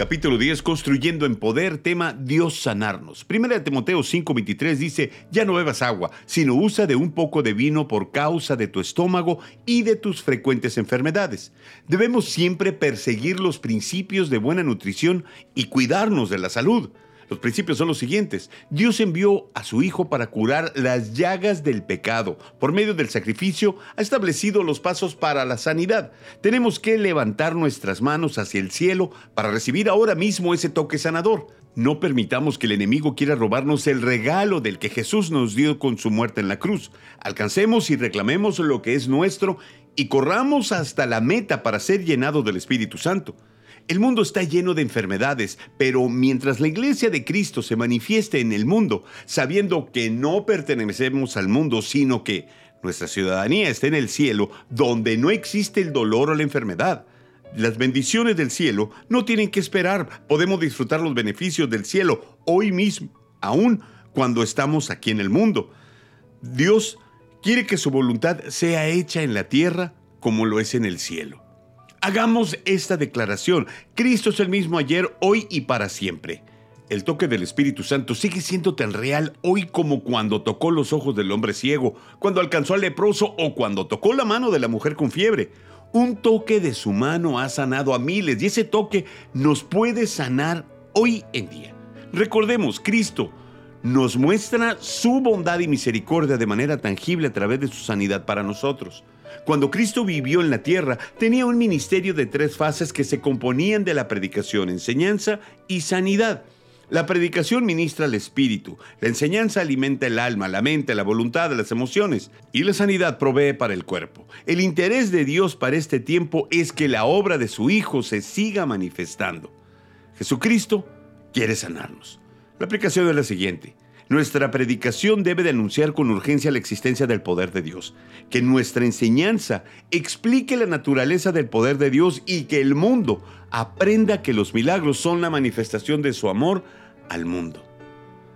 Capítulo 10, Construyendo en Poder, tema Dios sanarnos. Primera de Timoteo 5:23 dice, ya no bebas agua, sino usa de un poco de vino por causa de tu estómago y de tus frecuentes enfermedades. Debemos siempre perseguir los principios de buena nutrición y cuidarnos de la salud. Los principios son los siguientes. Dios envió a su Hijo para curar las llagas del pecado. Por medio del sacrificio ha establecido los pasos para la sanidad. Tenemos que levantar nuestras manos hacia el cielo para recibir ahora mismo ese toque sanador. No permitamos que el enemigo quiera robarnos el regalo del que Jesús nos dio con su muerte en la cruz. Alcancemos y reclamemos lo que es nuestro y corramos hasta la meta para ser llenado del Espíritu Santo. El mundo está lleno de enfermedades, pero mientras la iglesia de Cristo se manifieste en el mundo, sabiendo que no pertenecemos al mundo, sino que nuestra ciudadanía está en el cielo, donde no existe el dolor o la enfermedad. Las bendiciones del cielo no tienen que esperar, podemos disfrutar los beneficios del cielo hoy mismo, aún cuando estamos aquí en el mundo. Dios quiere que su voluntad sea hecha en la tierra como lo es en el cielo. Hagamos esta declaración. Cristo es el mismo ayer, hoy y para siempre. El toque del Espíritu Santo sigue siendo tan real hoy como cuando tocó los ojos del hombre ciego, cuando alcanzó al leproso o cuando tocó la mano de la mujer con fiebre. Un toque de su mano ha sanado a miles y ese toque nos puede sanar hoy en día. Recordemos, Cristo nos muestra su bondad y misericordia de manera tangible a través de su sanidad para nosotros. Cuando Cristo vivió en la tierra, tenía un ministerio de tres fases que se componían de la predicación, enseñanza y sanidad. La predicación ministra al espíritu, la enseñanza alimenta el alma, la mente, la voluntad, las emociones y la sanidad provee para el cuerpo. El interés de Dios para este tiempo es que la obra de su Hijo se siga manifestando. Jesucristo quiere sanarnos. La aplicación es la siguiente. Nuestra predicación debe de anunciar con urgencia la existencia del poder de Dios, que nuestra enseñanza explique la naturaleza del poder de Dios y que el mundo aprenda que los milagros son la manifestación de su amor al mundo.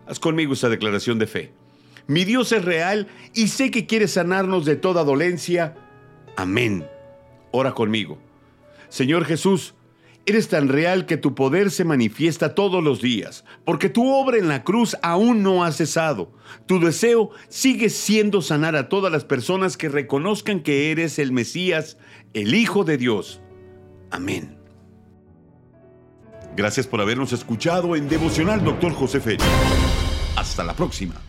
Haz conmigo esa declaración de fe. Mi Dios es real y sé que quiere sanarnos de toda dolencia. Amén. Ora conmigo. Señor Jesús, Eres tan real que tu poder se manifiesta todos los días, porque tu obra en la cruz aún no ha cesado. Tu deseo sigue siendo sanar a todas las personas que reconozcan que eres el Mesías, el Hijo de Dios. Amén. Gracias por habernos escuchado en Devocional Dr. José Félix. Hasta la próxima.